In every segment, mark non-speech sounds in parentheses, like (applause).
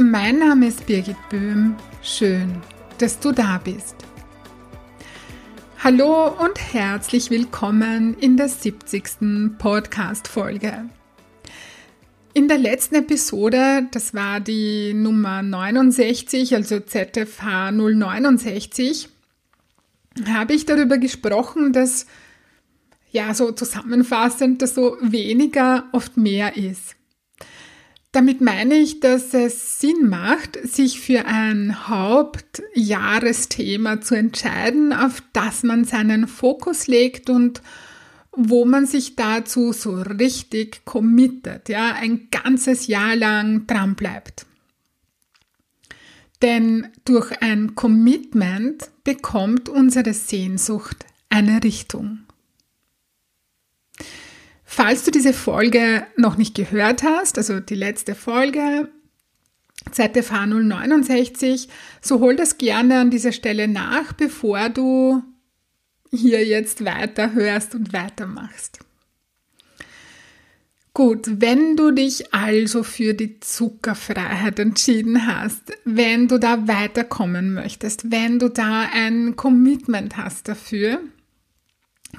Mein Name ist Birgit Böhm. Schön, dass du da bist. Hallo und herzlich willkommen in der 70. Podcast-Folge. In der letzten Episode, das war die Nummer 69, also ZFH 069, habe ich darüber gesprochen, dass ja so zusammenfassend, dass so weniger oft mehr ist. Damit meine ich, dass es Sinn macht, sich für ein Hauptjahresthema zu entscheiden, auf das man seinen Fokus legt und wo man sich dazu so richtig committet, ja, ein ganzes Jahr lang dran bleibt. Denn durch ein Commitment bekommt unsere Sehnsucht eine Richtung. Falls du diese Folge noch nicht gehört hast, also die letzte Folge, ZFH 069, so hol das gerne an dieser Stelle nach, bevor du hier jetzt weiterhörst und weitermachst. Gut, wenn du dich also für die Zuckerfreiheit entschieden hast, wenn du da weiterkommen möchtest, wenn du da ein Commitment hast dafür,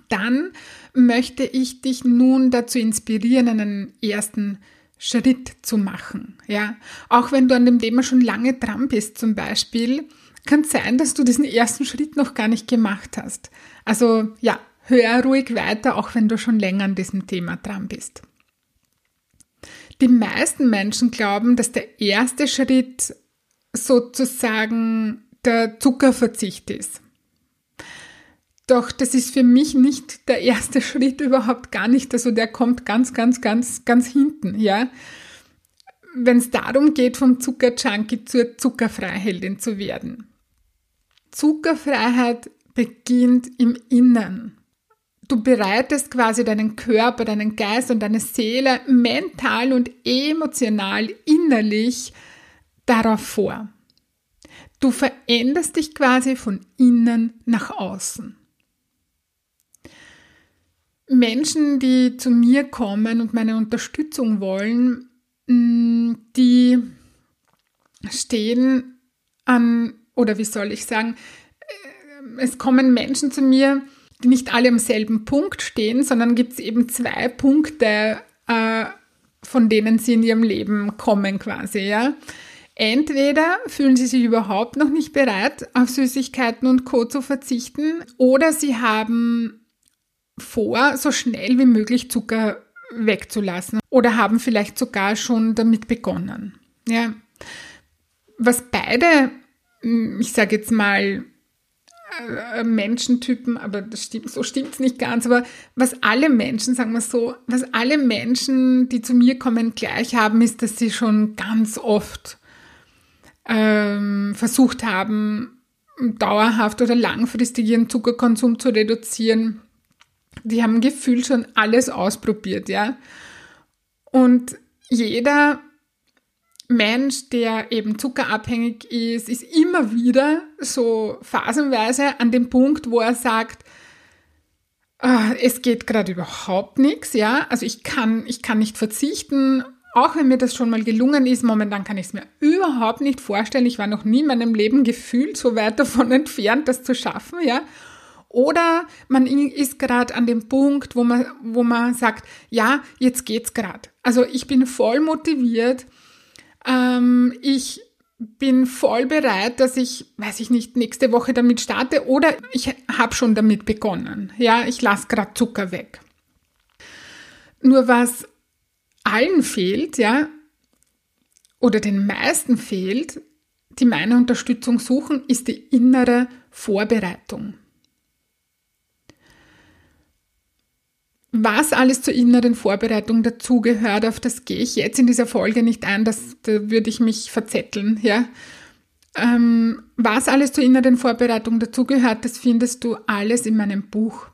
dann möchte ich dich nun dazu inspirieren, einen ersten Schritt zu machen. Ja, auch wenn du an dem Thema schon lange dran bist, zum Beispiel, kann es sein, dass du diesen ersten Schritt noch gar nicht gemacht hast. Also ja, hör ruhig weiter, auch wenn du schon länger an diesem Thema dran bist. Die meisten Menschen glauben, dass der erste Schritt sozusagen der Zuckerverzicht ist. Doch das ist für mich nicht der erste (laughs) Schritt überhaupt gar nicht. Also der kommt ganz, ganz, ganz, ganz hinten, ja. Wenn es darum geht, vom Zuckerjunkie zur Zuckerfreiheldin zu werden. Zuckerfreiheit beginnt im Innern. Du bereitest quasi deinen Körper, deinen Geist und deine Seele mental und emotional innerlich darauf vor. Du veränderst dich quasi von innen nach außen. Menschen, die zu mir kommen und meine Unterstützung wollen, mm, die stehen an, oder wie soll ich sagen, äh, es kommen Menschen zu mir, die nicht alle am selben Punkt stehen, sondern gibt es eben zwei Punkte, äh, von denen sie in ihrem Leben kommen quasi, ja. Entweder fühlen sie sich überhaupt noch nicht bereit, auf Süßigkeiten und Co. zu verzichten, oder sie haben vor, so schnell wie möglich Zucker wegzulassen oder haben vielleicht sogar schon damit begonnen. Ja. Was beide, hm, ich sage jetzt mal, äh, Menschentypen, aber das stimmt, so stimmt es nicht ganz, aber was alle Menschen, sagen wir so, was alle Menschen, die zu mir kommen, gleich haben, ist, dass sie schon ganz oft ähm, versucht haben, dauerhaft oder langfristig ihren Zuckerkonsum zu reduzieren die haben gefühlt schon alles ausprobiert, ja. Und jeder Mensch, der eben zuckerabhängig ist, ist immer wieder so phasenweise an dem Punkt, wo er sagt, ah, es geht gerade überhaupt nichts, ja. Also ich kann, ich kann nicht verzichten, auch wenn mir das schon mal gelungen ist. Momentan kann ich es mir überhaupt nicht vorstellen. Ich war noch nie in meinem Leben gefühlt so weit davon (laughs) entfernt, das zu schaffen, ja. Oder man ist gerade an dem Punkt, wo man, wo man sagt, ja, jetzt geht's gerade. Also ich bin voll motiviert. Ähm, ich bin voll bereit, dass ich, weiß ich nicht, nächste Woche damit starte oder ich habe schon damit begonnen. Ja, ich lasse gerade Zucker weg. Nur was allen fehlt, ja, oder den meisten fehlt, die meine Unterstützung suchen, ist die innere Vorbereitung. Was alles zur inneren Vorbereitung dazugehört, auf das gehe ich jetzt in dieser Folge nicht ein, das, da würde ich mich verzetteln, ja. Ähm, was alles zur inneren Vorbereitung dazugehört, das findest du alles in meinem Buch.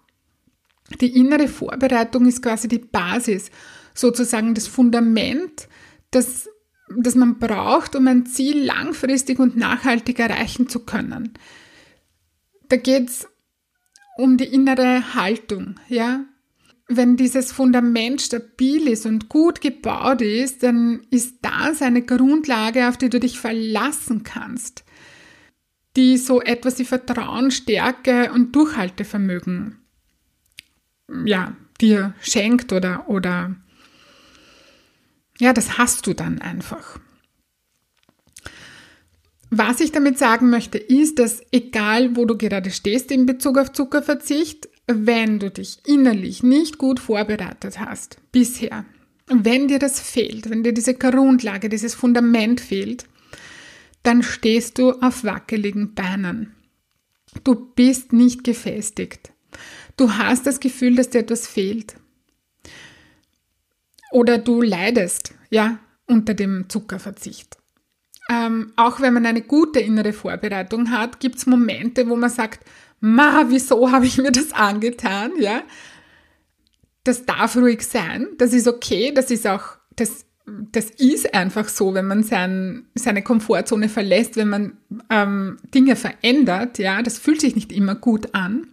Die innere Vorbereitung ist quasi die Basis, sozusagen das Fundament, das, das man braucht, um ein Ziel langfristig und nachhaltig erreichen zu können. Da geht es um die innere Haltung, ja. Wenn dieses Fundament stabil ist und gut gebaut ist, dann ist das eine Grundlage, auf die du dich verlassen kannst, die so etwas wie Vertrauen, Stärke und Durchhaltevermögen ja, dir schenkt oder, oder ja, das hast du dann einfach. Was ich damit sagen möchte, ist, dass egal wo du gerade stehst in Bezug auf Zuckerverzicht, wenn du dich innerlich nicht gut vorbereitet hast bisher, wenn dir das fehlt, wenn dir diese Grundlage, dieses Fundament fehlt, dann stehst du auf wackeligen Beinen. Du bist nicht gefestigt. Du hast das Gefühl, dass dir etwas fehlt. Oder du leidest, ja, unter dem Zuckerverzicht. Ähm, auch wenn man eine gute innere Vorbereitung hat, gibt es Momente, wo man sagt, ma, wieso habe ich mir das angetan, ja? Das darf ruhig sein, das ist okay, das ist auch, das, das ist einfach so, wenn man sein, seine Komfortzone verlässt, wenn man ähm, Dinge verändert, ja, das fühlt sich nicht immer gut an.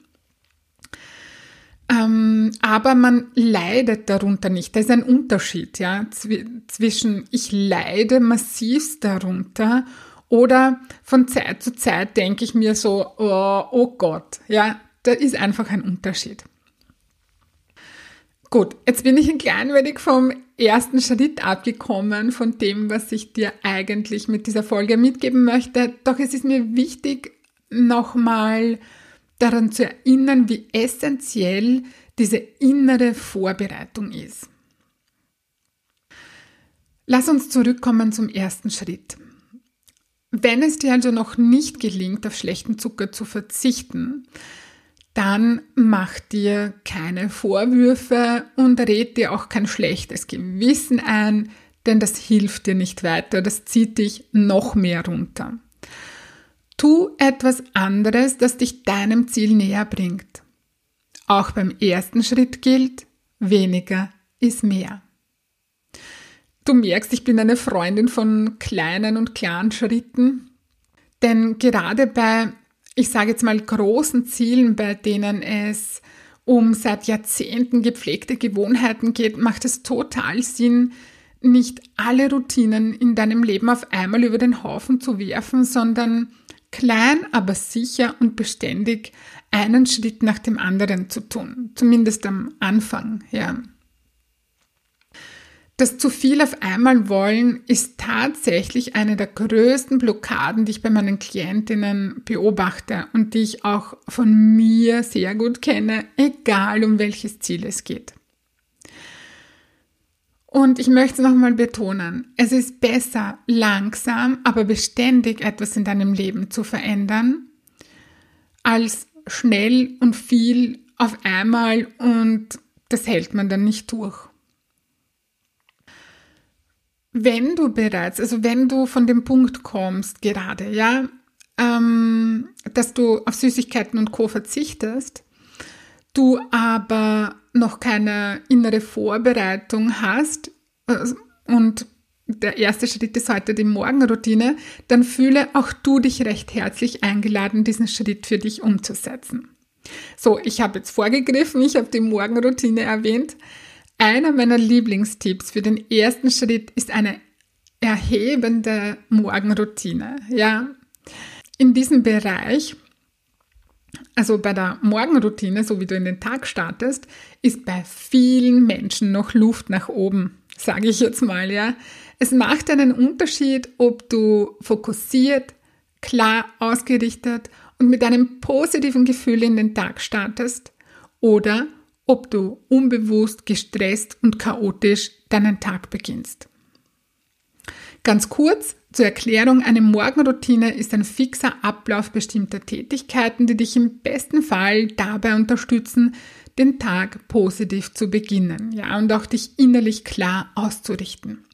Ähm, aber man leidet darunter nicht. Da ist ein Unterschied ja, zwischen ich leide massiv darunter oder von Zeit zu Zeit denke ich mir so, oh, oh Gott, ja, da ist einfach ein Unterschied. Gut, jetzt bin ich ein klein wenig vom ersten Schritt abgekommen, von dem, was ich dir eigentlich mit dieser Folge mitgeben möchte. Doch es ist mir wichtig, nochmal daran zu erinnern, wie essentiell diese innere Vorbereitung ist. Lass uns zurückkommen zum ersten Schritt. Wenn es dir also noch nicht gelingt, auf schlechten Zucker zu verzichten, dann mach dir keine Vorwürfe und red dir auch kein schlechtes Gewissen ein, denn das hilft dir nicht weiter, das zieht dich noch mehr runter. Tu etwas anderes, das dich deinem Ziel näher bringt. Auch beim ersten Schritt gilt, weniger ist mehr. Du merkst, ich bin eine Freundin von kleinen und klaren Schritten, denn gerade bei, ich sage jetzt mal, großen Zielen, bei denen es um seit Jahrzehnten gepflegte Gewohnheiten geht, macht es total Sinn, nicht alle Routinen in deinem Leben auf einmal über den Haufen zu werfen, sondern klein, aber sicher und beständig einen Schritt nach dem anderen zu tun, zumindest am Anfang, ja. Das zu viel auf einmal wollen ist tatsächlich eine der größten Blockaden, die ich bei meinen Klientinnen beobachte und die ich auch von mir sehr gut kenne, egal um welches Ziel es geht. Und ich möchte nochmal betonen, es ist besser, langsam, aber beständig etwas in deinem Leben zu verändern, als schnell und viel auf einmal und das hält man dann nicht durch. Wenn du bereits, also wenn du von dem Punkt kommst, gerade, ja, ähm, dass du auf Süßigkeiten und Co. verzichtest, du aber noch keine innere Vorbereitung hast äh, und der erste Schritt ist heute die Morgenroutine, dann fühle auch du dich recht herzlich eingeladen, diesen Schritt für dich umzusetzen. So, ich habe jetzt vorgegriffen, ich habe die Morgenroutine erwähnt. Einer meiner Lieblingstipps für den ersten Schritt ist eine erhebende Morgenroutine. Ja, in diesem Bereich also bei der Morgenroutine, so wie du in den Tag startest, ist bei vielen Menschen noch Luft nach oben, sage ich jetzt mal, ja. Es macht einen Unterschied, ob du fokussiert, klar ausgerichtet und mit einem positiven Gefühl in den Tag startest oder ob du unbewusst, gestresst und chaotisch deinen Tag beginnst. Ganz kurz, zur Erklärung, eine Morgenroutine ist ein fixer Ablauf bestimmter Tätigkeiten, die dich im besten Fall dabei unterstützen, den Tag positiv zu beginnen, ja, und auch dich innerlich klar auszurichten.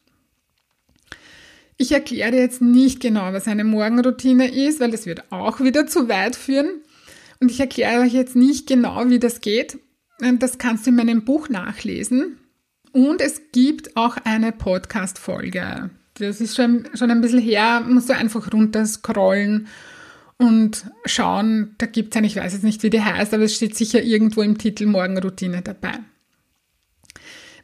Ich erkläre jetzt nicht genau, was eine Morgenroutine ist, weil das wird auch wieder zu weit führen. Und ich erkläre euch jetzt nicht genau, wie das geht. Das kannst du in meinem Buch nachlesen. Und es gibt auch eine Podcast-Folge. Das ist schon, schon ein bisschen her, musst du einfach runterscrollen und schauen. Da gibt es eine, ich weiß jetzt nicht, wie die heißt, aber es steht sicher irgendwo im Titel Morgenroutine dabei.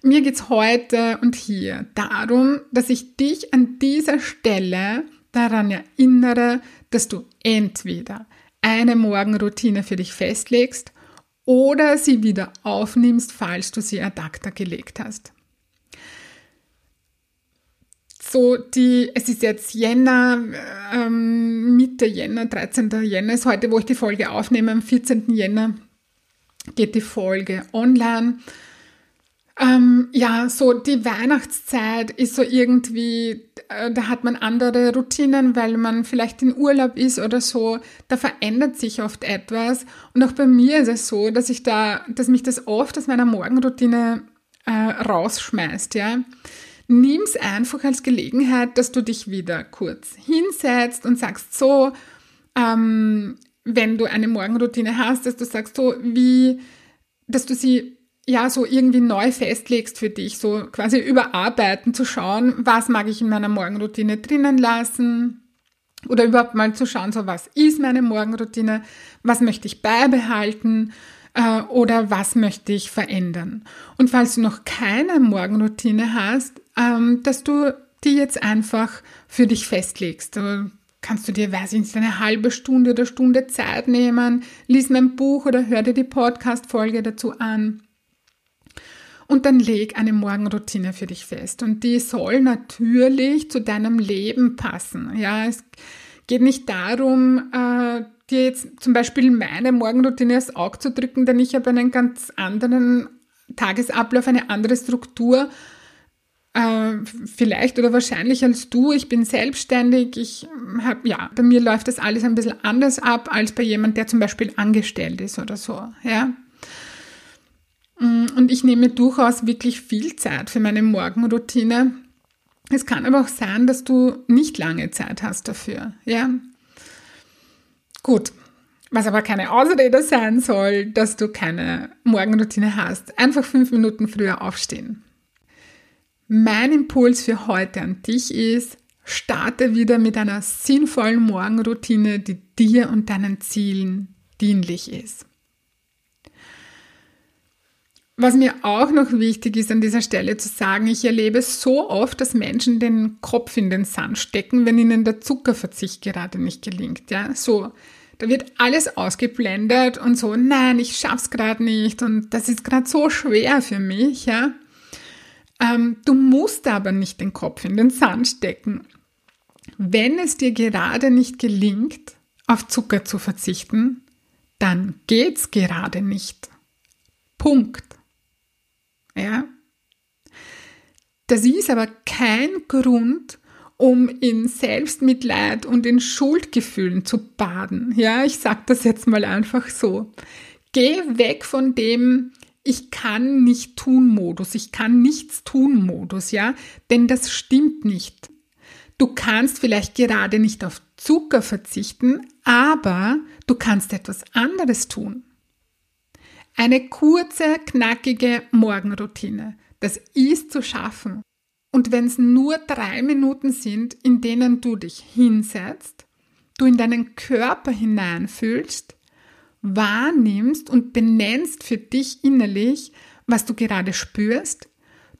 Mir geht es heute und hier darum, dass ich dich an dieser Stelle daran erinnere, dass du entweder eine Morgenroutine für dich festlegst oder sie wieder aufnimmst, falls du sie ad acta gelegt hast. So, die, es ist jetzt Jänner, ähm, Mitte Jänner, 13. Jänner ist heute, wo ich die Folge aufnehme. Am 14. Jänner geht die Folge online. Ähm, ja, so die Weihnachtszeit ist so irgendwie, äh, da hat man andere Routinen, weil man vielleicht in Urlaub ist oder so. Da verändert sich oft etwas. Und auch bei mir ist es so, dass ich da, dass mich das oft aus meiner Morgenroutine äh, rausschmeißt, ja. Nimm's einfach als Gelegenheit, dass du dich wieder kurz hinsetzt und sagst so, ähm, wenn du eine Morgenroutine hast, dass du sagst so, wie, dass du sie ja, so irgendwie neu festlegst für dich, so quasi überarbeiten, zu schauen, was mag ich in meiner Morgenroutine drinnen lassen oder überhaupt mal zu schauen, so was ist meine Morgenroutine, was möchte ich beibehalten äh, oder was möchte ich verändern. Und falls du noch keine Morgenroutine hast, ähm, dass du die jetzt einfach für dich festlegst. Du kannst du dir, weiß ich nicht, eine halbe Stunde oder Stunde Zeit nehmen, lies mein Buch oder hör dir die Podcast-Folge dazu an und dann leg eine Morgenroutine für dich fest. Und die soll natürlich zu deinem Leben passen. Ja, es geht nicht darum, äh, dir jetzt zum Beispiel meine Morgenroutine aufs Auge zu drücken, denn ich habe einen ganz anderen Tagesablauf, eine andere Struktur. Äh, vielleicht oder wahrscheinlich als du. Ich bin selbstständig. Ich habe, ja, bei mir läuft das alles ein bisschen anders ab als bei jemand, der zum Beispiel angestellt ist oder so. Ja, und ich nehme durchaus wirklich viel Zeit für meine Morgenroutine. Es kann aber auch sein, dass du nicht lange Zeit hast dafür. Ja. Gut. Was aber keine Ausrede sein soll, dass du keine Morgenroutine hast. Einfach fünf Minuten früher aufstehen. Mein Impuls für heute an dich ist, starte wieder mit einer sinnvollen Morgenroutine, die dir und deinen Zielen dienlich ist. Was mir auch noch wichtig ist an dieser Stelle zu sagen, ich erlebe so oft, dass Menschen den Kopf in den Sand stecken, wenn ihnen der Zuckerverzicht gerade nicht gelingt. Ja, so, da wird alles ausgeblendet und so, nein, ich schaff's gerade nicht und das ist gerade so schwer für mich. Ja, ähm, du musst aber nicht den Kopf in den Sand stecken. Wenn es dir gerade nicht gelingt, auf Zucker zu verzichten, dann geht's gerade nicht. Punkt. Ja? Das ist aber kein Grund, um in Selbstmitleid und in Schuldgefühlen zu baden. Ja, ich sage das jetzt mal einfach so. Geh weg von dem ich kann nicht tun Modus, ich kann nichts tun Modus, ja, denn das stimmt nicht. Du kannst vielleicht gerade nicht auf Zucker verzichten, aber du kannst etwas anderes tun. Eine kurze, knackige Morgenroutine. Das ist zu schaffen. Und wenn es nur drei Minuten sind, in denen du dich hinsetzt, du in deinen Körper hineinfühlst, wahrnimmst und benennst für dich innerlich, was du gerade spürst,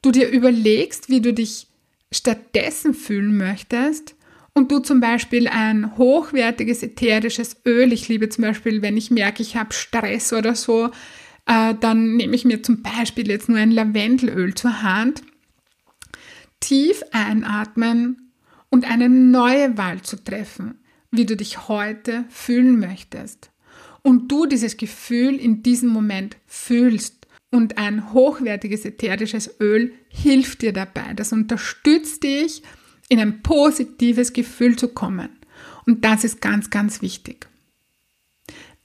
du dir überlegst, wie du dich stattdessen fühlen möchtest und du zum Beispiel ein hochwertiges ätherisches Öl, ich liebe zum Beispiel, wenn ich merke, ich habe Stress oder so, äh, dann nehme ich mir zum Beispiel jetzt nur ein Lavendelöl zur Hand, tief einatmen und eine neue Wahl zu treffen, wie du dich heute fühlen möchtest. Und du dieses Gefühl in diesem Moment fühlst. Und ein hochwertiges ätherisches Öl hilft dir dabei. Das unterstützt dich, in ein positives Gefühl zu kommen. Und das ist ganz, ganz wichtig.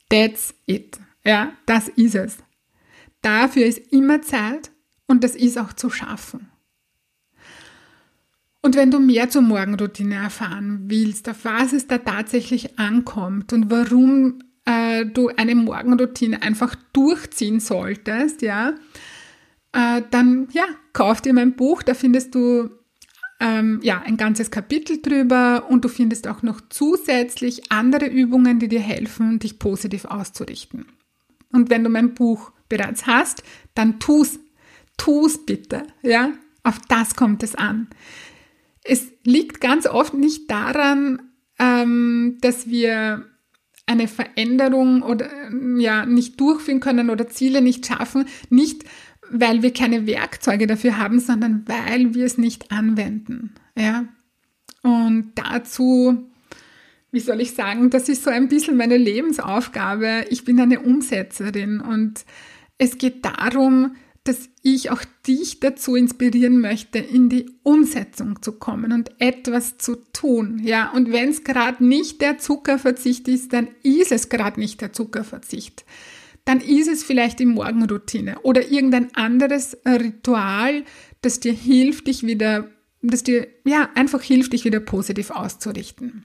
That's it. Ja, das ist es. Dafür ist immer Zeit und das ist auch zu schaffen. Und wenn du mehr zur Morgenroutine erfahren willst, auf was es da tatsächlich ankommt und warum äh, du eine Morgenroutine einfach durchziehen solltest, ja, äh, dann ja, kauf dir mein Buch, da findest du ähm, ja ein ganzes Kapitel drüber und du findest auch noch zusätzlich andere Übungen, die dir helfen, dich positiv auszurichten. Und wenn du mein Buch bereits hast, dann tu's, tu's bitte, ja, auf das kommt es an. Es liegt ganz oft nicht daran, ähm, dass wir eine Veränderung oder ja nicht durchführen können oder Ziele nicht schaffen, nicht weil wir keine Werkzeuge dafür haben, sondern weil wir es nicht anwenden. Ja? Und dazu, wie soll ich sagen, das ist so ein bisschen meine Lebensaufgabe. Ich bin eine Umsetzerin und es geht darum, dass ich auch dich dazu inspirieren möchte, in die Umsetzung zu kommen und etwas zu tun. Ja, und wenn es gerade nicht der Zuckerverzicht ist, dann ist es gerade nicht der Zuckerverzicht dann ist es vielleicht die Morgenroutine oder irgendein anderes Ritual, das dir hilft, dich wieder, das dir ja einfach hilft, dich wieder positiv auszurichten.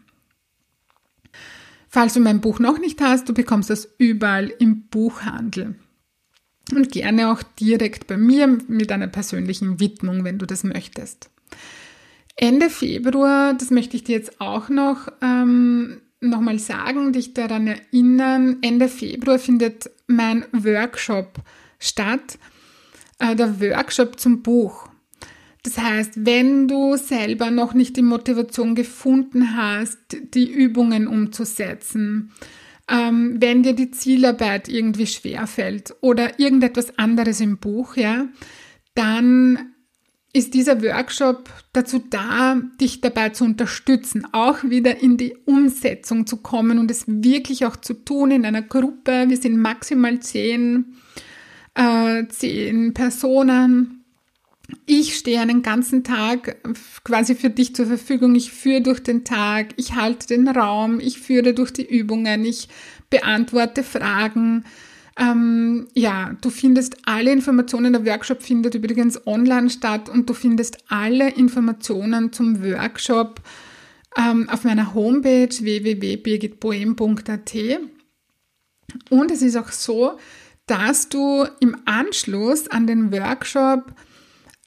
Falls du mein Buch noch nicht hast, du bekommst das überall im Buchhandel. Und gerne auch direkt bei mir mit einer persönlichen Widmung, wenn du das möchtest. Ende Februar, das möchte ich dir jetzt auch noch ähm, nochmal sagen, dich daran erinnern, Ende Februar findet mein Workshop statt, äh, der Workshop zum Buch. Das heißt, wenn du selber noch nicht die Motivation gefunden hast, die Übungen umzusetzen, ähm, wenn dir die Zielarbeit irgendwie schwerfällt oder irgendetwas anderes im Buch, ja, dann ist dieser Workshop dazu da, dich dabei zu unterstützen, auch wieder in die Umsetzung zu kommen und es wirklich auch zu tun in einer Gruppe. Wir sind maximal zehn, äh, zehn Personen. Ich stehe einen ganzen Tag quasi für dich zur Verfügung. Ich führe durch den Tag, ich halte den Raum, ich führe durch die Übungen, ich beantworte Fragen. Ähm, ja, du findest alle Informationen, der Workshop findet übrigens online statt und du findest alle Informationen zum Workshop ähm, auf meiner Homepage www.birgitboem.at. Und es ist auch so, dass du im Anschluss an den Workshop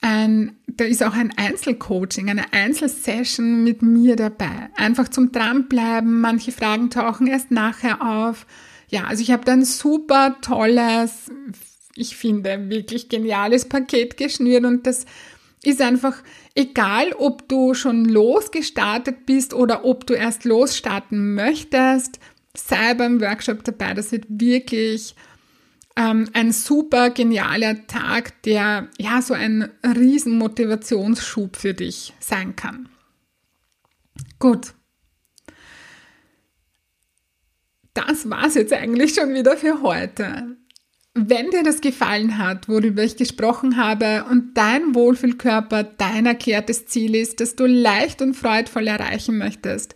ein, da ist auch ein Einzelcoaching, eine Einzelsession mit mir dabei. Einfach zum Dranbleiben. Manche Fragen tauchen erst nachher auf ja, also ich habe da ein super tolles, ich finde, wirklich geniales Paket geschnürt und das ist einfach egal, ob du schon losgestartet bist oder ob du erst losstarten möchtest, sei beim Workshop dabei. Das wird wirklich ähm, ein super genialer Tag, der ja so ein riesen Motivationsschub für dich sein kann. Gut, das war's jetzt eigentlich schon wieder für heute. Wenn dir das gefallen hat, worüber ich gesprochen habe und dein Wohlfühlkörper dein erklärtes Ziel ist, das du leicht und freudvoll erreichen möchtest,